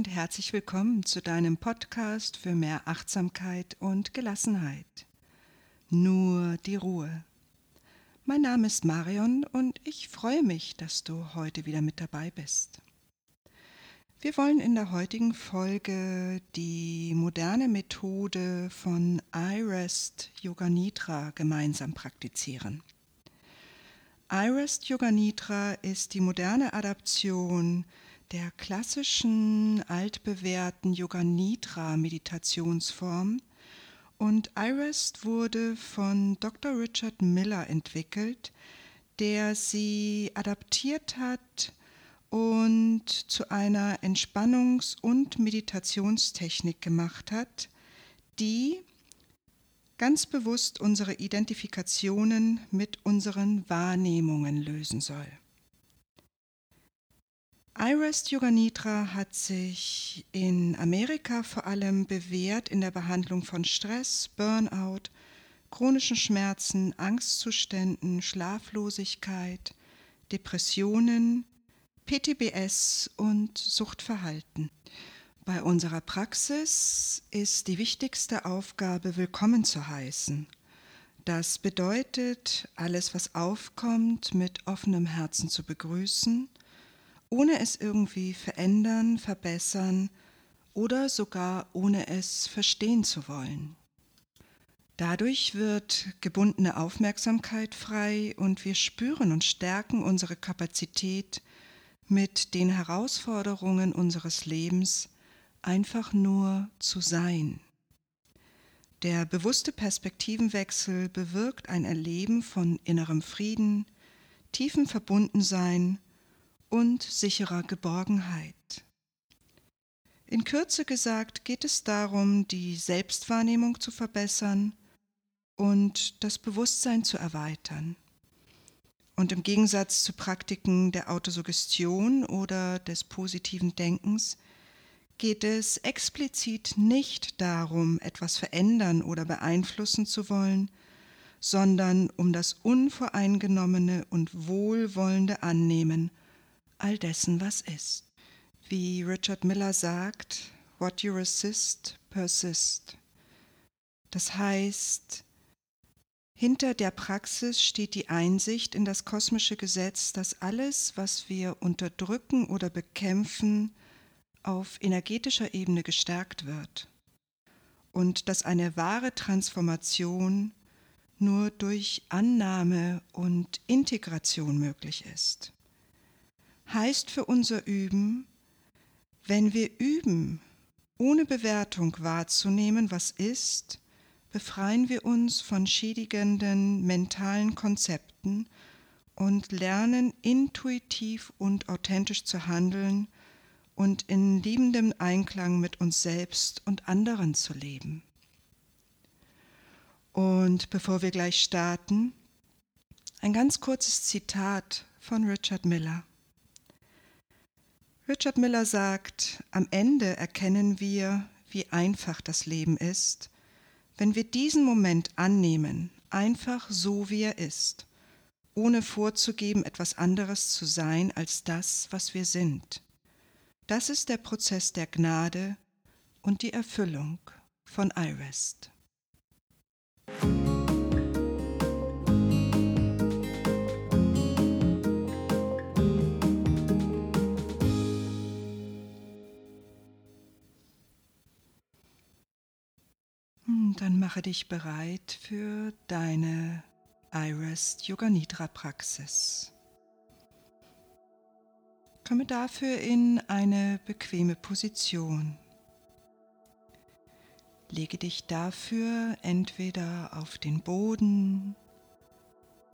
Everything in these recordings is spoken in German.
Und herzlich willkommen zu deinem Podcast für mehr Achtsamkeit und Gelassenheit. Nur die Ruhe. Mein Name ist Marion und ich freue mich, dass du heute wieder mit dabei bist. Wir wollen in der heutigen Folge die moderne Methode von iRest Yoga Nidra gemeinsam praktizieren. iRest Yoga Nidra ist die moderne Adaption der klassischen altbewährten Yoga Nidra Meditationsform und iRest wurde von Dr. Richard Miller entwickelt, der sie adaptiert hat und zu einer Entspannungs- und Meditationstechnik gemacht hat, die ganz bewusst unsere Identifikationen mit unseren Wahrnehmungen lösen soll. iRest Yoga Nidra hat sich in Amerika vor allem bewährt in der Behandlung von Stress, Burnout, chronischen Schmerzen, Angstzuständen, Schlaflosigkeit, Depressionen, PTBS und Suchtverhalten. Bei unserer Praxis ist die wichtigste Aufgabe, willkommen zu heißen. Das bedeutet, alles, was aufkommt, mit offenem Herzen zu begrüßen ohne es irgendwie verändern, verbessern oder sogar ohne es verstehen zu wollen. Dadurch wird gebundene Aufmerksamkeit frei und wir spüren und stärken unsere Kapazität, mit den Herausforderungen unseres Lebens einfach nur zu sein. Der bewusste Perspektivenwechsel bewirkt ein Erleben von innerem Frieden, tiefem Verbundensein und sicherer Geborgenheit. In Kürze gesagt geht es darum, die Selbstwahrnehmung zu verbessern und das Bewusstsein zu erweitern. Und im Gegensatz zu Praktiken der Autosuggestion oder des positiven Denkens geht es explizit nicht darum, etwas verändern oder beeinflussen zu wollen, sondern um das unvoreingenommene und wohlwollende Annehmen all dessen, was ist. Wie Richard Miller sagt, what you resist, persist. Das heißt, hinter der Praxis steht die Einsicht in das kosmische Gesetz, dass alles, was wir unterdrücken oder bekämpfen, auf energetischer Ebene gestärkt wird und dass eine wahre Transformation nur durch Annahme und Integration möglich ist heißt für unser Üben, wenn wir üben, ohne Bewertung wahrzunehmen, was ist, befreien wir uns von schädigenden mentalen Konzepten und lernen intuitiv und authentisch zu handeln und in liebendem Einklang mit uns selbst und anderen zu leben. Und bevor wir gleich starten, ein ganz kurzes Zitat von Richard Miller. Richard Miller sagt, am Ende erkennen wir, wie einfach das Leben ist, wenn wir diesen Moment annehmen, einfach so wie er ist, ohne vorzugeben, etwas anderes zu sein als das, was wir sind. Das ist der Prozess der Gnade und die Erfüllung von iRest. Dann mache dich bereit für deine iRest Yoga Nidra Praxis. Komme dafür in eine bequeme Position. Lege dich dafür entweder auf den Boden,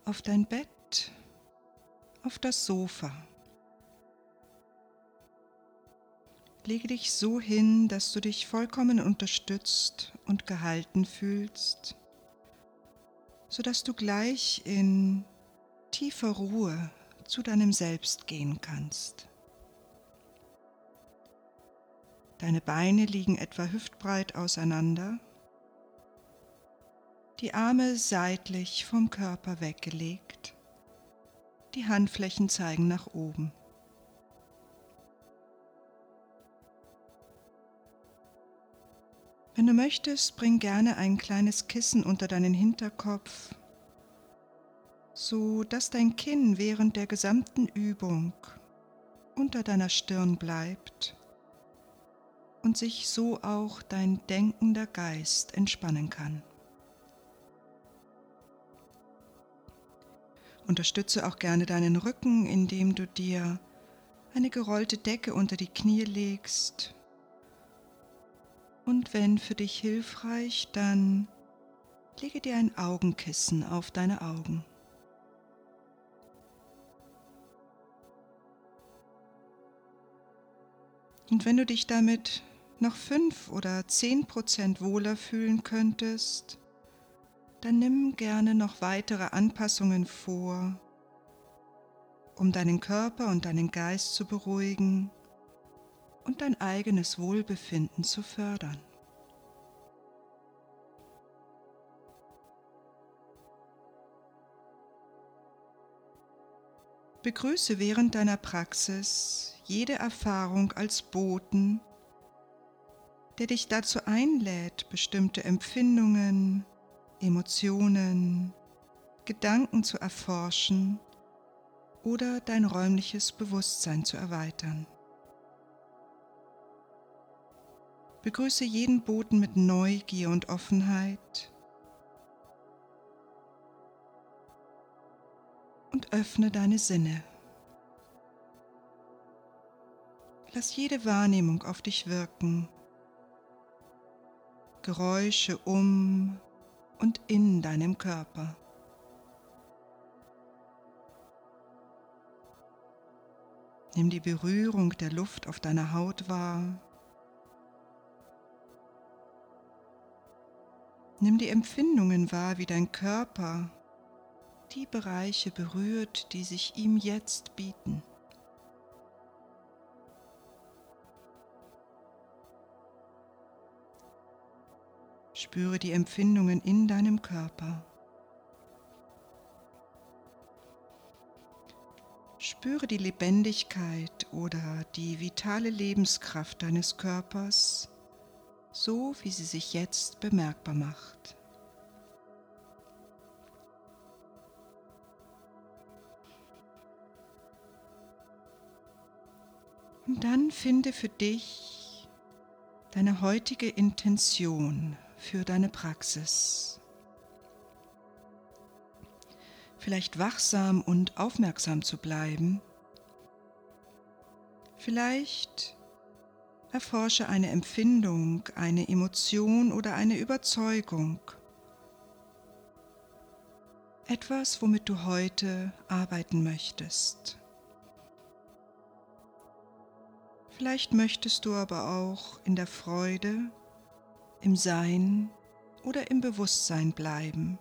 auf dein Bett, auf das Sofa. Lege dich so hin, dass du dich vollkommen unterstützt und gehalten fühlst, sodass du gleich in tiefer Ruhe zu deinem Selbst gehen kannst. Deine Beine liegen etwa hüftbreit auseinander, die Arme seitlich vom Körper weggelegt, die Handflächen zeigen nach oben. Wenn du möchtest, bring gerne ein kleines Kissen unter deinen Hinterkopf, so dass dein Kinn während der gesamten Übung unter deiner Stirn bleibt und sich so auch dein denkender Geist entspannen kann. Unterstütze auch gerne deinen Rücken, indem du dir eine gerollte Decke unter die Knie legst und wenn für dich hilfreich, dann lege dir ein Augenkissen auf deine Augen. Und wenn du dich damit noch fünf oder zehn Prozent wohler fühlen könntest, dann nimm gerne noch weitere Anpassungen vor, um deinen Körper und deinen Geist zu beruhigen und dein eigenes Wohlbefinden zu fördern. Begrüße während deiner Praxis jede Erfahrung als Boten, der dich dazu einlädt, bestimmte Empfindungen, Emotionen, Gedanken zu erforschen oder dein räumliches Bewusstsein zu erweitern. Begrüße jeden Boten mit Neugier und Offenheit und öffne deine Sinne. Lass jede Wahrnehmung auf dich wirken. Geräusche um und in deinem Körper. Nimm die Berührung der Luft auf deiner Haut wahr. Nimm die Empfindungen wahr, wie dein Körper die Bereiche berührt, die sich ihm jetzt bieten. Spüre die Empfindungen in deinem Körper. Spüre die Lebendigkeit oder die vitale Lebenskraft deines Körpers so wie sie sich jetzt bemerkbar macht. Und dann finde für dich deine heutige Intention für deine Praxis. Vielleicht wachsam und aufmerksam zu bleiben. Vielleicht Erforsche eine Empfindung, eine Emotion oder eine Überzeugung. Etwas, womit du heute arbeiten möchtest. Vielleicht möchtest du aber auch in der Freude, im Sein oder im Bewusstsein bleiben.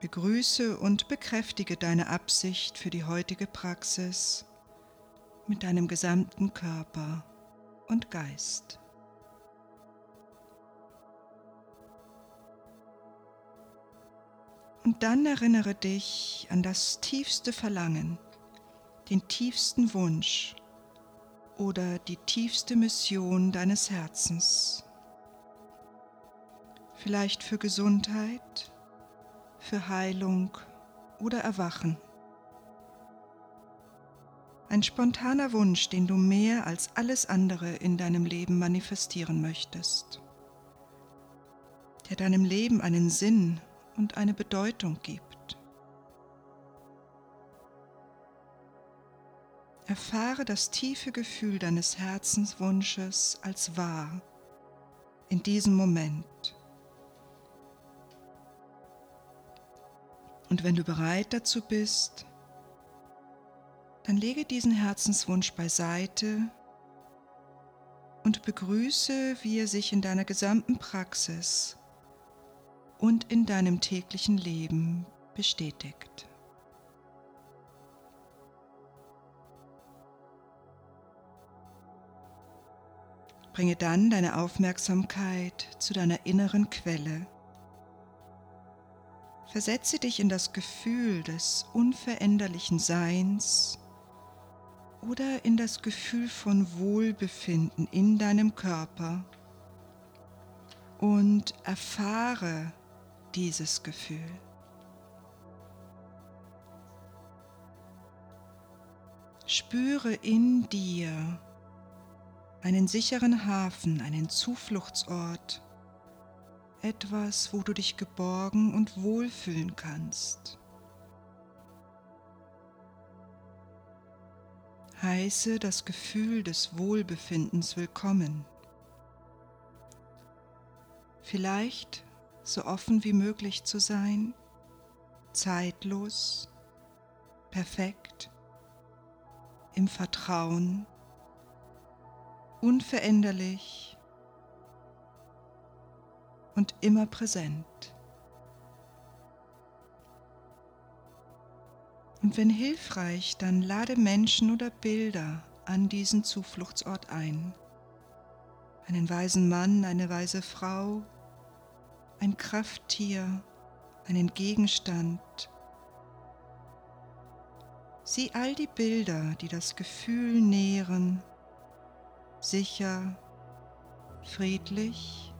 Begrüße und bekräftige deine Absicht für die heutige Praxis mit deinem gesamten Körper und Geist. Und dann erinnere dich an das tiefste Verlangen, den tiefsten Wunsch oder die tiefste Mission deines Herzens. Vielleicht für Gesundheit, für Heilung oder Erwachen. Ein spontaner Wunsch, den du mehr als alles andere in deinem Leben manifestieren möchtest, der deinem Leben einen Sinn und eine Bedeutung gibt. Erfahre das tiefe Gefühl deines Herzenswunsches als wahr in diesem Moment. Und wenn du bereit dazu bist, dann lege diesen Herzenswunsch beiseite und begrüße, wie er sich in deiner gesamten Praxis und in deinem täglichen Leben bestätigt. Bringe dann deine Aufmerksamkeit zu deiner inneren Quelle. Versetze dich in das Gefühl des unveränderlichen Seins oder in das Gefühl von Wohlbefinden in deinem Körper und erfahre dieses Gefühl. Spüre in dir einen sicheren Hafen, einen Zufluchtsort, etwas, wo du dich geborgen und wohlfühlen kannst. Heiße das Gefühl des Wohlbefindens willkommen. Vielleicht so offen wie möglich zu sein, zeitlos, perfekt, im Vertrauen, unveränderlich und immer präsent. Und wenn hilfreich, dann lade Menschen oder Bilder an diesen Zufluchtsort ein. Einen weisen Mann, eine weise Frau, ein Krafttier, einen Gegenstand. Sieh all die Bilder, die das Gefühl nähren, sicher, friedlich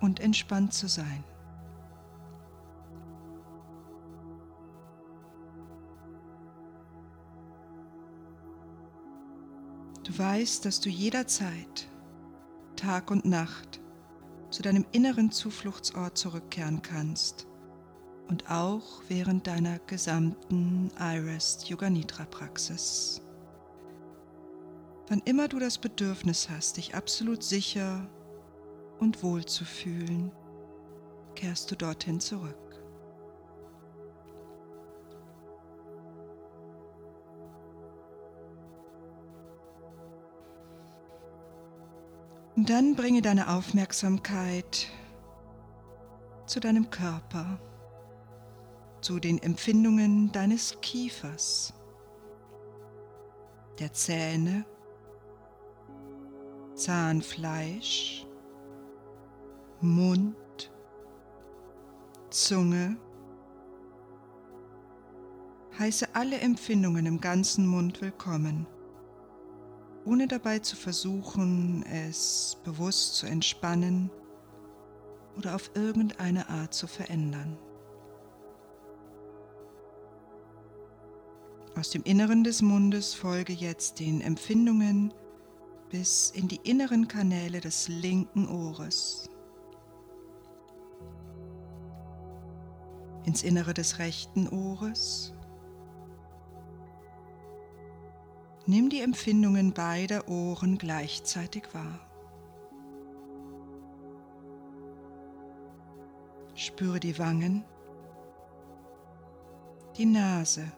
und entspannt zu sein. Du weißt, dass du jederzeit, Tag und Nacht, zu deinem inneren Zufluchtsort zurückkehren kannst und auch während deiner gesamten Iris Yoga Nidra Praxis. Wann immer du das Bedürfnis hast, dich absolut sicher und wohl zu fühlen, kehrst du dorthin zurück. Und dann bringe deine Aufmerksamkeit zu deinem Körper, zu den Empfindungen deines Kiefers, der Zähne, Zahnfleisch, Mund, Zunge. Heiße alle Empfindungen im ganzen Mund willkommen ohne dabei zu versuchen, es bewusst zu entspannen oder auf irgendeine Art zu verändern. Aus dem Inneren des Mundes folge jetzt den Empfindungen bis in die inneren Kanäle des linken Ohres, ins Innere des rechten Ohres Nimm die Empfindungen beider Ohren gleichzeitig wahr. Spüre die Wangen, die Nase,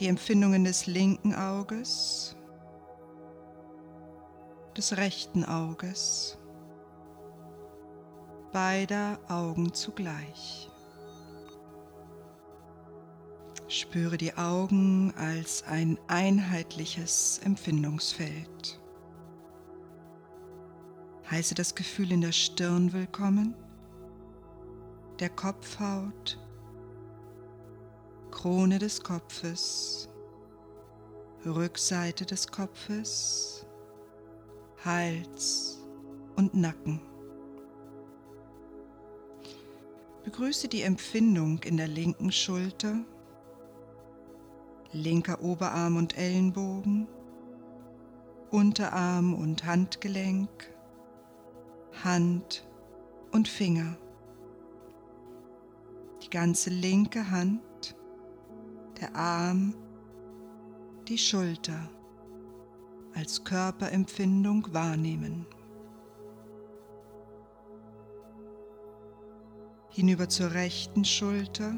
die Empfindungen des linken Auges, des rechten Auges, beider Augen zugleich. Spüre die Augen als ein einheitliches Empfindungsfeld. Heiße das Gefühl in der Stirn willkommen, der Kopfhaut, Krone des Kopfes, Rückseite des Kopfes, Hals und Nacken. Begrüße die Empfindung in der linken Schulter linker Oberarm und Ellenbogen, Unterarm und Handgelenk, Hand und Finger. Die ganze linke Hand, der Arm, die Schulter als Körperempfindung wahrnehmen. Hinüber zur rechten Schulter,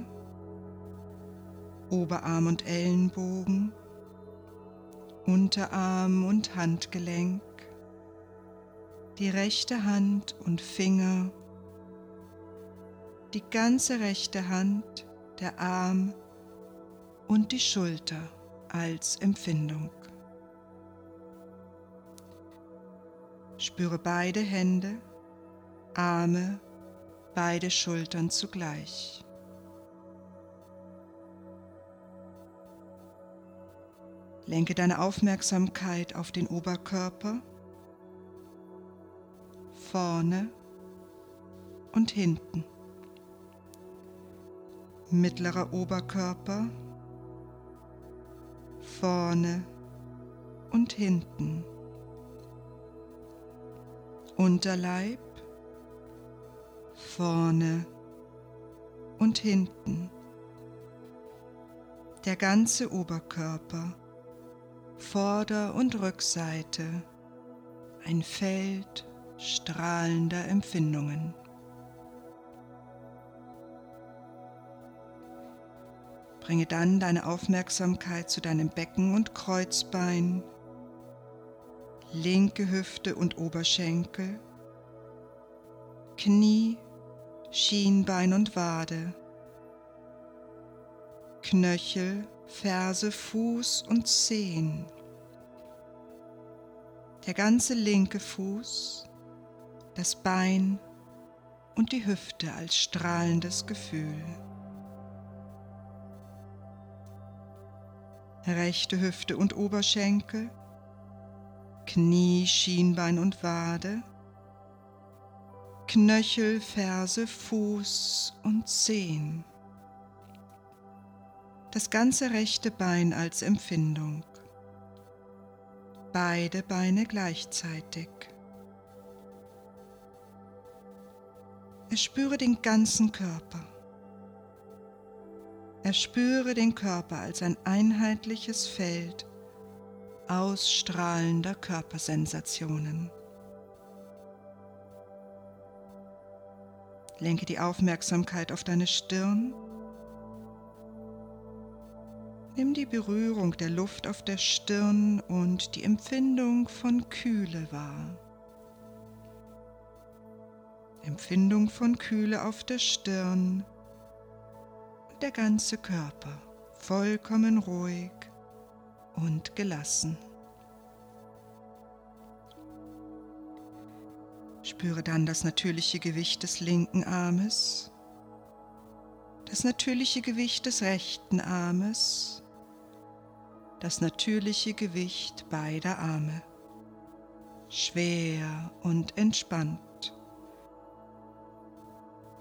Oberarm und Ellenbogen, Unterarm und Handgelenk, die rechte Hand und Finger, die ganze rechte Hand, der Arm und die Schulter als Empfindung. Spüre beide Hände, Arme, beide Schultern zugleich. Lenke deine Aufmerksamkeit auf den Oberkörper, vorne und hinten. Mittlerer Oberkörper, vorne und hinten. Unterleib, vorne und hinten. Der ganze Oberkörper Vorder- und Rückseite, ein Feld strahlender Empfindungen. Bringe dann deine Aufmerksamkeit zu deinem Becken und Kreuzbein, linke Hüfte und Oberschenkel, Knie, Schienbein und Wade, Knöchel, Ferse, Fuß und Zehen. Der ganze linke Fuß, das Bein und die Hüfte als strahlendes Gefühl. Rechte Hüfte und Oberschenkel, Knie, Schienbein und Wade, Knöchel, Ferse, Fuß und Zehen das ganze rechte Bein als Empfindung. Beide Beine gleichzeitig. Erspüre den ganzen Körper. Erspüre den Körper als ein einheitliches Feld ausstrahlender Körpersensationen. Lenke die Aufmerksamkeit auf deine Stirn Nimm die Berührung der Luft auf der Stirn und die Empfindung von Kühle wahr. Empfindung von Kühle auf der Stirn und der ganze Körper vollkommen ruhig und gelassen. Spüre dann das natürliche Gewicht des linken Armes, das natürliche Gewicht des rechten Armes das natürliche Gewicht beider Arme, schwer und entspannt,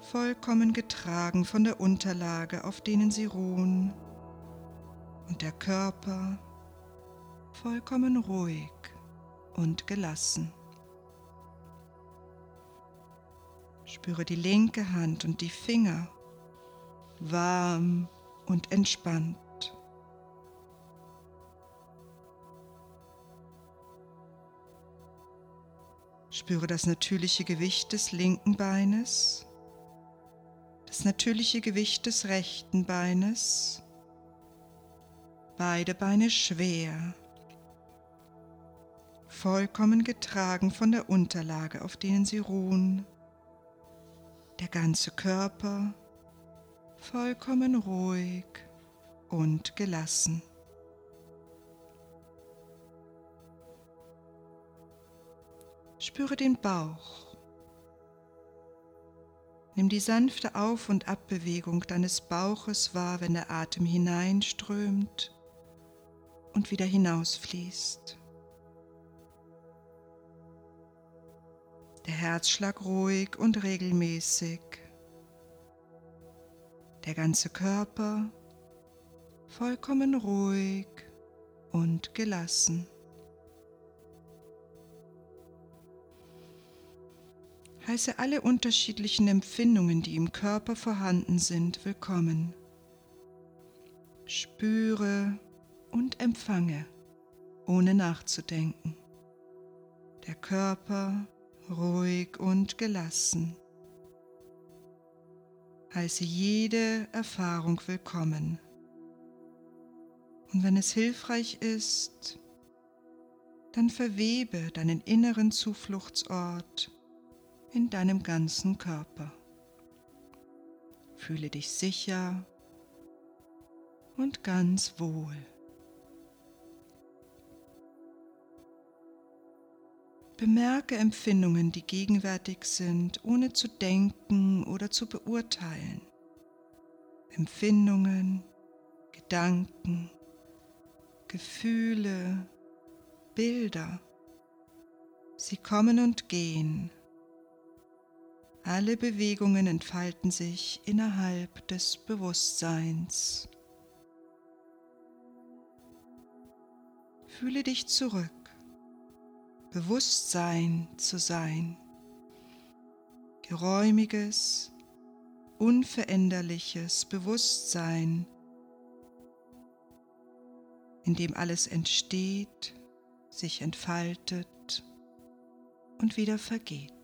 vollkommen getragen von der Unterlage, auf denen sie ruhen, und der Körper vollkommen ruhig und gelassen. Spüre die linke Hand und die Finger warm und entspannt. Spüre das natürliche Gewicht des linken Beines, das natürliche Gewicht des rechten Beines, beide Beine schwer, vollkommen getragen von der Unterlage, auf denen sie ruhen, der ganze Körper vollkommen ruhig und gelassen. Spüre den Bauch. Nimm die sanfte Auf- und Abbewegung deines Bauches wahr, wenn der Atem hineinströmt und wieder hinausfließt. Der Herzschlag ruhig und regelmäßig. Der ganze Körper vollkommen ruhig und gelassen. Heiße alle unterschiedlichen Empfindungen, die im Körper vorhanden sind, willkommen. Spüre und empfange, ohne nachzudenken. Der Körper ruhig und gelassen. Heiße jede Erfahrung willkommen. Und wenn es hilfreich ist, dann verwebe deinen inneren Zufluchtsort in deinem ganzen Körper. Fühle dich sicher und ganz wohl. Bemerke Empfindungen, die gegenwärtig sind, ohne zu denken oder zu beurteilen. Empfindungen, Gedanken, Gefühle, Bilder. Sie kommen und gehen. Alle Bewegungen entfalten sich innerhalb des Bewusstseins. Fühle dich zurück, Bewusstsein zu sein, geräumiges, unveränderliches Bewusstsein, in dem alles entsteht, sich entfaltet und wieder vergeht.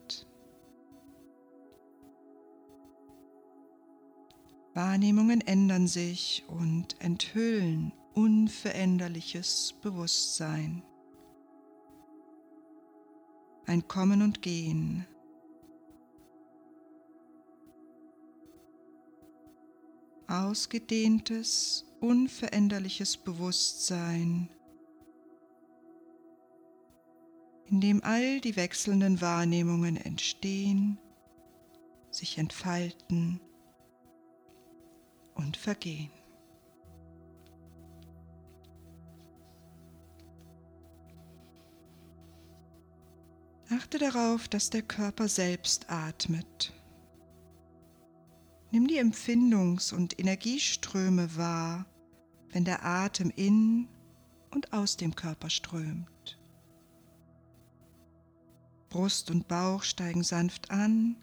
Wahrnehmungen ändern sich und enthüllen unveränderliches Bewusstsein. Ein Kommen und Gehen. Ausgedehntes, unveränderliches Bewusstsein, in dem all die wechselnden Wahrnehmungen entstehen, sich entfalten und vergehen. Achte darauf, dass der Körper selbst atmet. Nimm die Empfindungs- und Energieströme wahr, wenn der Atem in und aus dem Körper strömt. Brust und Bauch steigen sanft an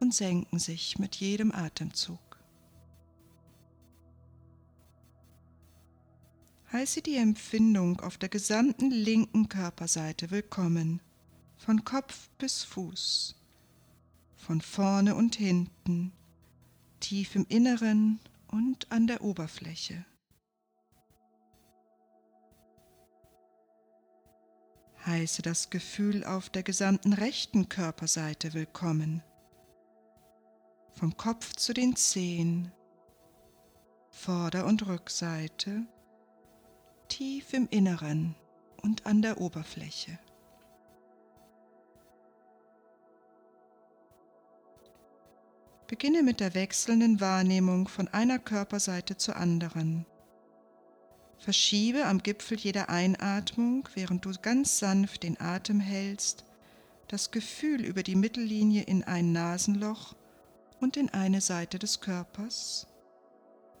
und senken sich mit jedem Atemzug. Heiße die Empfindung auf der gesamten linken Körperseite willkommen. Von Kopf bis Fuß, von vorne und hinten, tief im Inneren und an der Oberfläche. Heiße das Gefühl auf der gesamten rechten Körperseite willkommen, vom Kopf zu den Zehen, Vorder- und Rückseite, tief im Inneren und an der Oberfläche. Beginne mit der wechselnden Wahrnehmung von einer Körperseite zur anderen. Verschiebe am Gipfel jeder Einatmung, während du ganz sanft den Atem hältst, das Gefühl über die Mittellinie in ein Nasenloch und in eine Seite des Körpers.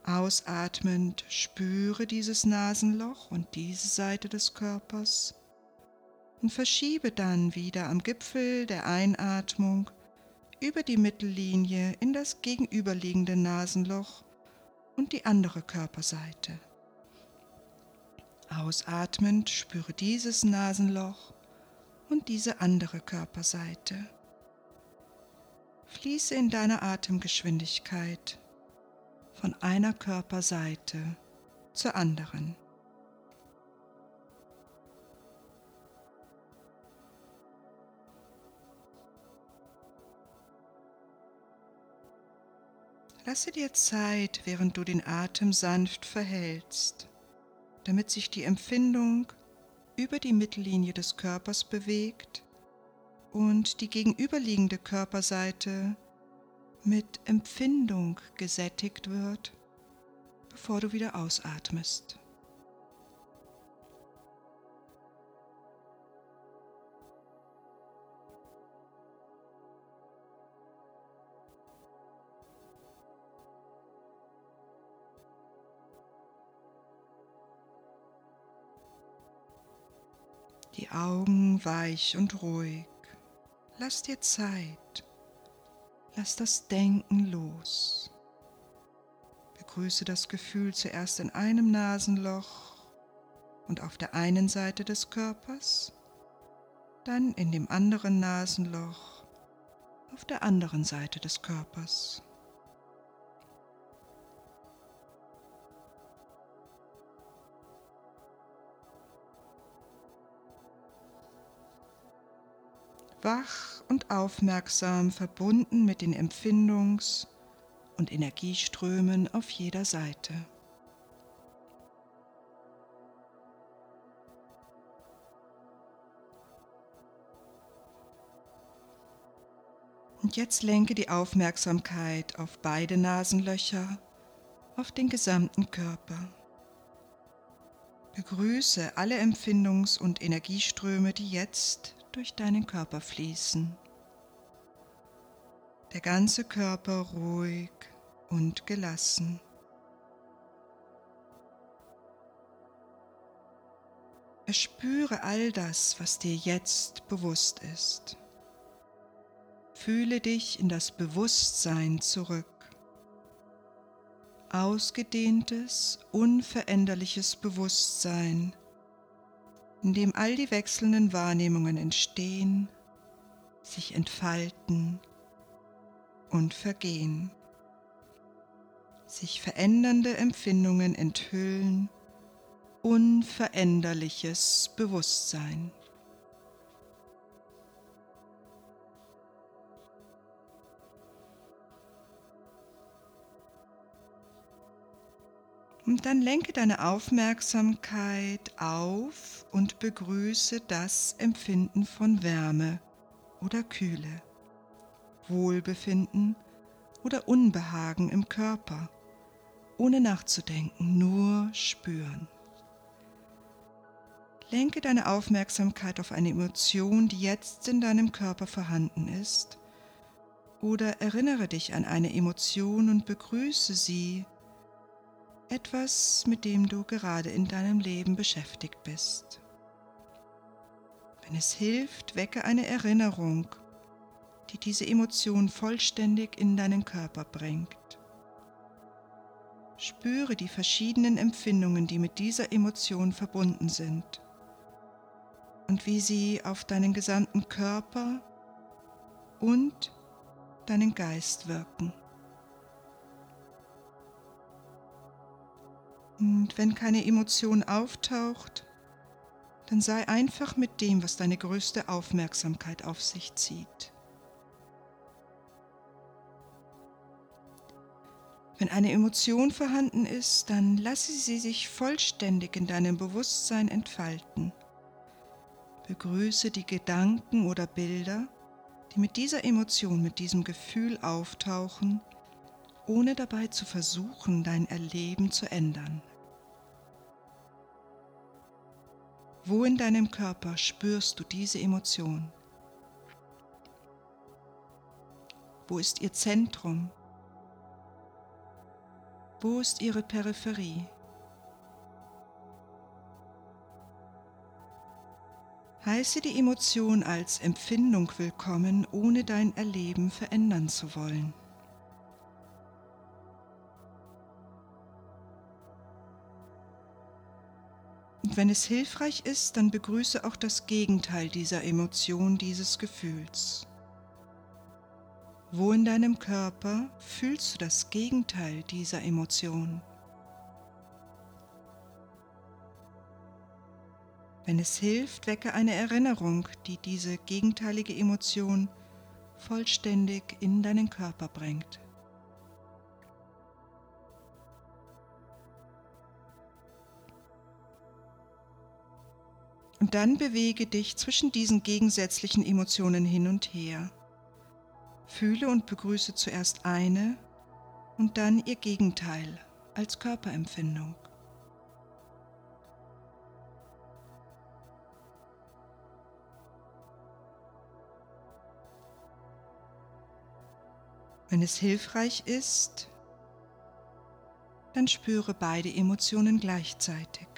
Ausatmend spüre dieses Nasenloch und diese Seite des Körpers und verschiebe dann wieder am Gipfel der Einatmung über die Mittellinie in das gegenüberliegende Nasenloch und die andere Körperseite. Ausatmend spüre dieses Nasenloch und diese andere Körperseite. Fließe in deiner Atemgeschwindigkeit von einer Körperseite zur anderen. Lasse dir Zeit, während du den Atem sanft verhältst, damit sich die Empfindung über die Mittellinie des Körpers bewegt und die gegenüberliegende Körperseite mit Empfindung gesättigt wird, bevor du wieder ausatmest. die Augen weich und ruhig. Lass dir Zeit. Lass das Denken los. Begrüße das Gefühl zuerst in einem Nasenloch und auf der einen Seite des Körpers, dann in dem anderen Nasenloch auf der anderen Seite des Körpers. Wach und aufmerksam verbunden mit den Empfindungs- und Energieströmen auf jeder Seite. Und jetzt lenke die Aufmerksamkeit auf beide Nasenlöcher, auf den gesamten Körper. Begrüße alle Empfindungs- und Energieströme, die jetzt durch deinen Körper fließen. Der ganze Körper ruhig und gelassen. Erspüre all das, was dir jetzt bewusst ist. Fühle dich in das Bewusstsein zurück. Ausgedehntes, unveränderliches Bewusstsein, in dem all die wechselnden Wahrnehmungen entstehen, sich entfalten und vergehen, sich verändernde Empfindungen enthüllen unveränderliches Bewusstsein. Und dann lenke deine Aufmerksamkeit auf und begrüße das Empfinden von Wärme oder Kühle, Wohlbefinden oder Unbehagen im Körper, ohne nachzudenken, nur spüren. Lenke deine Aufmerksamkeit auf eine Emotion, die jetzt in deinem Körper vorhanden ist, oder erinnere dich an eine Emotion und begrüße sie, etwas, mit dem du gerade in deinem Leben beschäftigt bist. Wenn es hilft, wecke eine Erinnerung, die diese Emotion vollständig in deinen Körper bringt. Spüre die verschiedenen Empfindungen, die mit dieser Emotion verbunden sind und wie sie auf deinen gesamten Körper und deinen Geist wirken. Und wenn keine Emotion auftaucht, dann sei einfach mit dem, was deine größte Aufmerksamkeit auf sich zieht. Wenn eine Emotion vorhanden ist, dann lasse sie sich vollständig in deinem Bewusstsein entfalten. Begrüße die Gedanken oder Bilder, die mit dieser Emotion, mit diesem Gefühl auftauchen, ohne dabei zu versuchen, dein Erleben zu ändern. Wo in deinem Körper spürst du diese Emotion? Wo ist ihr Zentrum? Wo ist ihre Peripherie? Heiße die Emotion als Empfindung willkommen, ohne dein Erleben verändern zu wollen. Und wenn es hilfreich ist, dann begrüße auch das Gegenteil dieser Emotion, dieses Gefühls. Wo in deinem Körper fühlst du das Gegenteil dieser Emotion? Wenn es hilft, wecke eine Erinnerung, die diese gegenteilige Emotion vollständig in deinen Körper bringt. Und dann bewege dich zwischen diesen gegensätzlichen Emotionen hin und her. Fühle und begrüße zuerst eine und dann ihr Gegenteil als Körperempfindung. Wenn es hilfreich ist, dann spüre beide Emotionen gleichzeitig.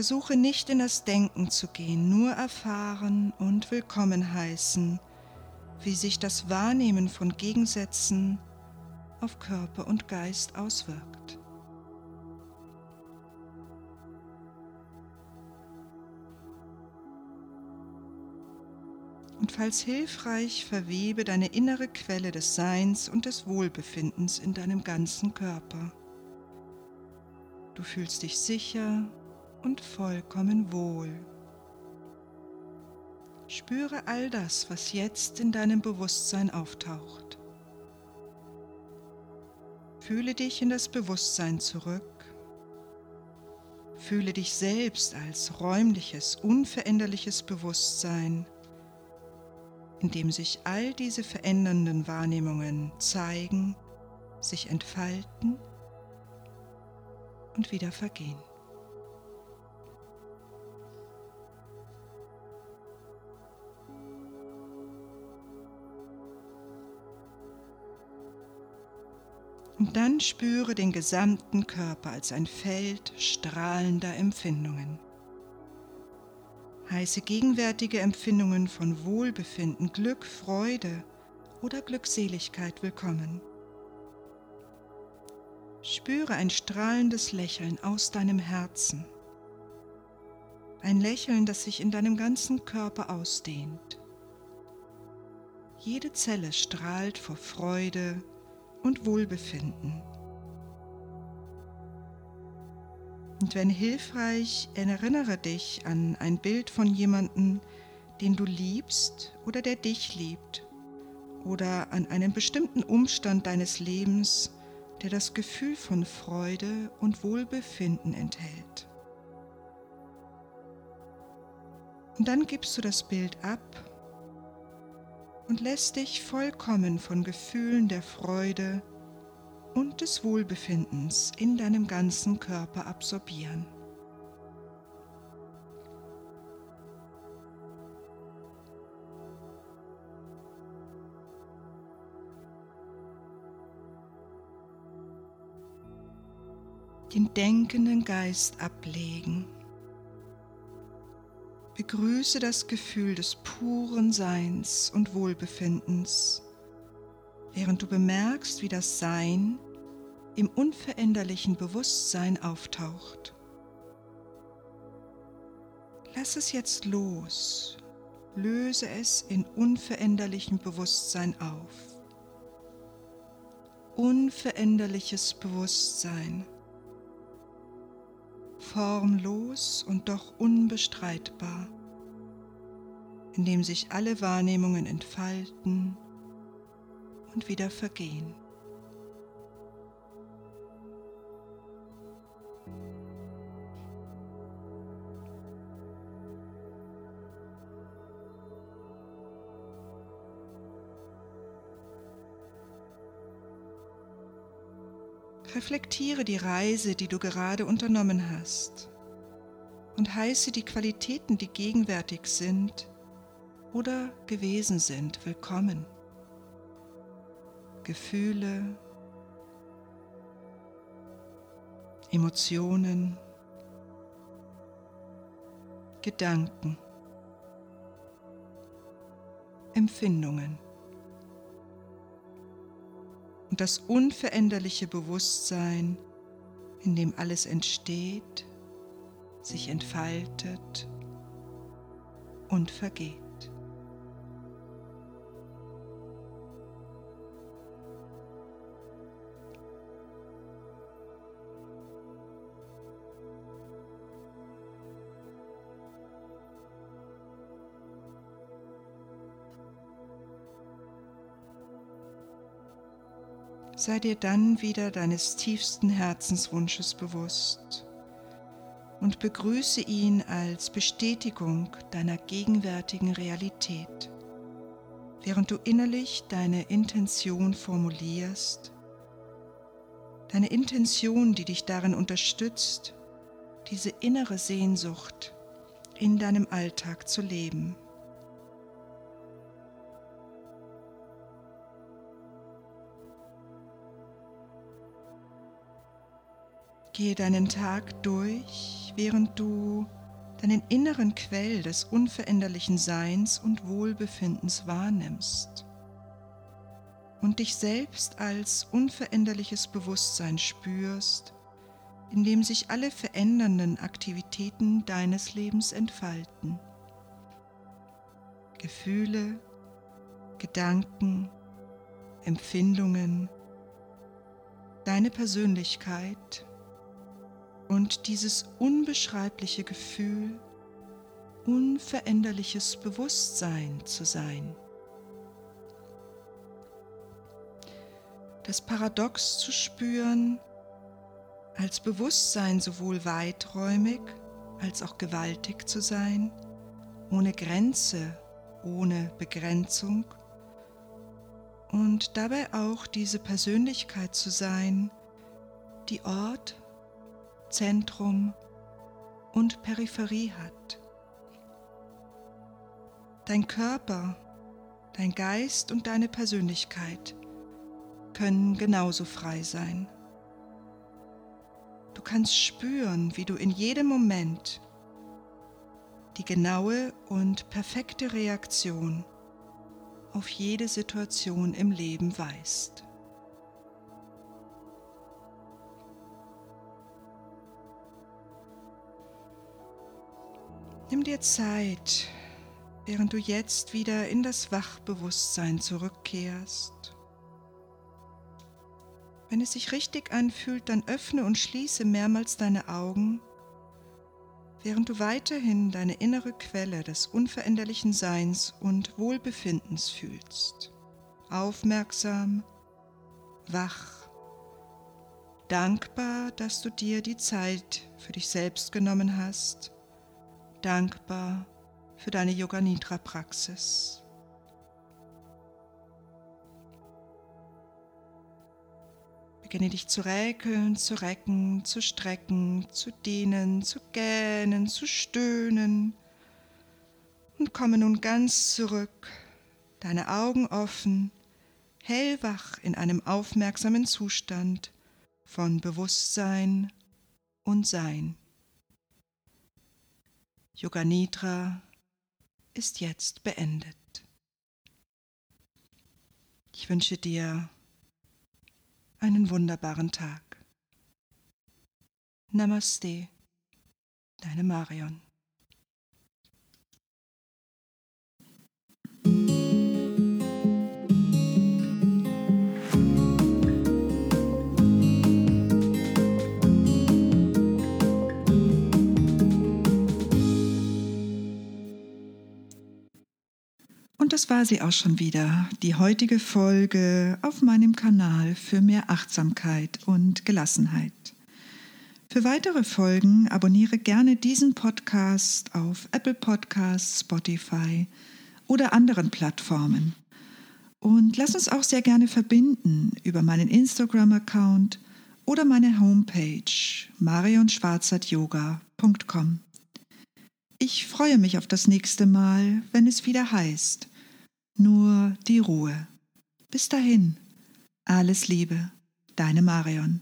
Versuche nicht in das Denken zu gehen, nur erfahren und willkommen heißen, wie sich das Wahrnehmen von Gegensätzen auf Körper und Geist auswirkt. und falls hilfreich, verwebe deine innere Quelle des Seins und des Wohlbefindens in deinem ganzen Körper. Du fühlst dich sicher und vollkommen wohl. Spüre all das, was jetzt in deinem Bewusstsein auftaucht. Fühle dich in das Bewusstsein zurück. Fühle dich selbst als räumliches, unveränderliches Bewusstsein in dem sich all diese verändernden Wahrnehmungen zeigen, sich entfalten und wieder vergehen. Und dann spüre den gesamten Körper als ein Feld strahlender Empfindungen. Heiße gegenwärtige Empfindungen von Wohlbefinden, Glück, Freude oder Glückseligkeit willkommen. Spüre ein strahlendes Lächeln aus deinem Herzen. Ein Lächeln, das sich in deinem ganzen Körper ausdehnt. Jede Zelle strahlt vor Freude und Wohlbefinden. Und wenn hilfreich, erinnere dich an ein Bild von jemandem, den du liebst oder der dich liebt, oder an einen bestimmten Umstand deines Lebens, der das Gefühl von Freude und Wohlbefinden enthält. Und dann gibst du das Bild ab und lässt dich vollkommen von Gefühlen der Freude und des Wohlbefindens in deinem ganzen Körper absorbieren. Den denkenden Geist ablegen. Begrüße das Gefühl des puren Seins und Wohlbefindens während du bemerkst, wie das Sein im unveränderlichen Bewusstsein auftaucht. Lass es jetzt los, löse es in unveränderlichem Bewusstsein auf. Unveränderliches Bewusstsein, formlos und doch unbestreitbar, in dem sich alle Wahrnehmungen entfalten und wieder vergehen. Reflektiere die Reise, die du gerade unternommen hast und heiße die Qualitäten, die gegenwärtig sind oder gewesen sind, willkommen. Gefühle, Emotionen, Gedanken, Empfindungen und das unveränderliche Bewusstsein, in dem alles entsteht, sich entfaltet und vergeht. Sei dir dann wieder deines tiefsten Herzenswunsches bewusst und begrüße ihn als Bestätigung deiner gegenwärtigen Realität, während du innerlich deine Intention formulierst, deine Intention, die dich darin unterstützt, diese innere Sehnsucht in deinem Alltag zu leben. Gehe deinen Tag durch, während du deinen inneren Quell des unveränderlichen Seins und Wohlbefindens wahrnimmst und dich selbst als unveränderliches Bewusstsein spürst, in dem sich alle verändernden Aktivitäten deines Lebens entfalten. Gefühle, Gedanken, Empfindungen, deine Persönlichkeit und dieses unbeschreibliche Gefühl, unveränderliches Bewusstsein zu sein. Das Paradox zu spüren, als Bewusstsein sowohl weiträumig als auch gewaltig zu sein, ohne Grenze ohne Begrenzung und dabei auch diese Persönlichkeit zu sein, die Ort, Zentrum und Peripherie hat. Dein Körper, dein Geist und deine Persönlichkeit können genauso frei sein. Du kannst spüren, wie du in jedem Moment die genaue und perfekte Reaktion auf jede Situation im Leben weißt. Nimm dir Zeit, während du jetzt wieder in das Wachbewusstsein zurückkehrst. Wenn es sich richtig anfühlt, dann öffne und schließe mehrmals deine Augen, während du weiterhin deine innere Quelle des unveränderlichen Seins und Wohlbefindens fühlst. Aufmerksam, wach, dankbar, dass du dir die Zeit für dich selbst genommen hast dankbar für deine Yoga Nidra Praxis. Beginne dich zu räkeln, zu recken, zu strecken, zu dehnen, zu gähnen, zu stöhnen und komme nun ganz zurück, deine Augen offen, hellwach in einem aufmerksamen Zustand von Bewusstsein und Sein. Yoga Nidra ist jetzt beendet. Ich wünsche dir einen wunderbaren Tag. Namaste, deine Marion. Und das war sie auch schon wieder, die heutige Folge auf meinem Kanal für mehr Achtsamkeit und Gelassenheit. Für weitere Folgen abonniere gerne diesen Podcast auf Apple Podcasts, Spotify oder anderen Plattformen. Und lass uns auch sehr gerne verbinden über meinen Instagram-Account oder meine Homepage marionschwarzertyoga.com. Ich freue mich auf das nächste Mal, wenn es wieder heißt nur die Ruhe. Bis dahin, alles Liebe, deine Marion.